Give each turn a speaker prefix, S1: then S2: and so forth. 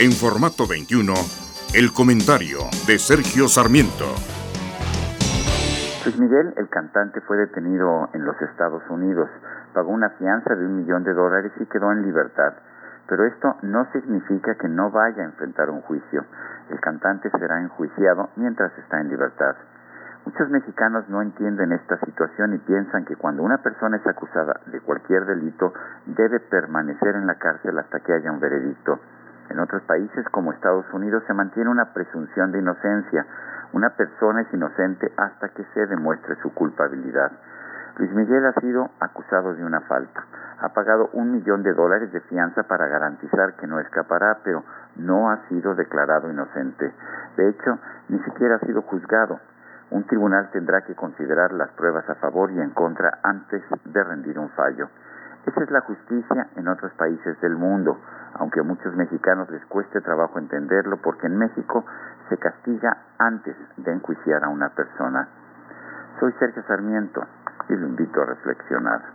S1: En formato 21, el comentario de Sergio Sarmiento.
S2: Luis Miguel, el cantante, fue detenido en los Estados Unidos, pagó una fianza de un millón de dólares y quedó en libertad. Pero esto no significa que no vaya a enfrentar un juicio. El cantante será enjuiciado mientras está en libertad. Muchos mexicanos no entienden esta situación y piensan que cuando una persona es acusada de cualquier delito debe permanecer en la cárcel hasta que haya un veredicto. En otros países como Estados Unidos se mantiene una presunción de inocencia. Una persona es inocente hasta que se demuestre su culpabilidad. Luis Miguel ha sido acusado de una falta. Ha pagado un millón de dólares de fianza para garantizar que no escapará, pero no ha sido declarado inocente. De hecho, ni siquiera ha sido juzgado. Un tribunal tendrá que considerar las pruebas a favor y en contra antes de rendir un fallo. Esa es la justicia en otros países del mundo, aunque a muchos mexicanos les cueste trabajo entenderlo porque en México se castiga antes de enjuiciar a una persona. Soy Sergio Sarmiento y lo invito a reflexionar.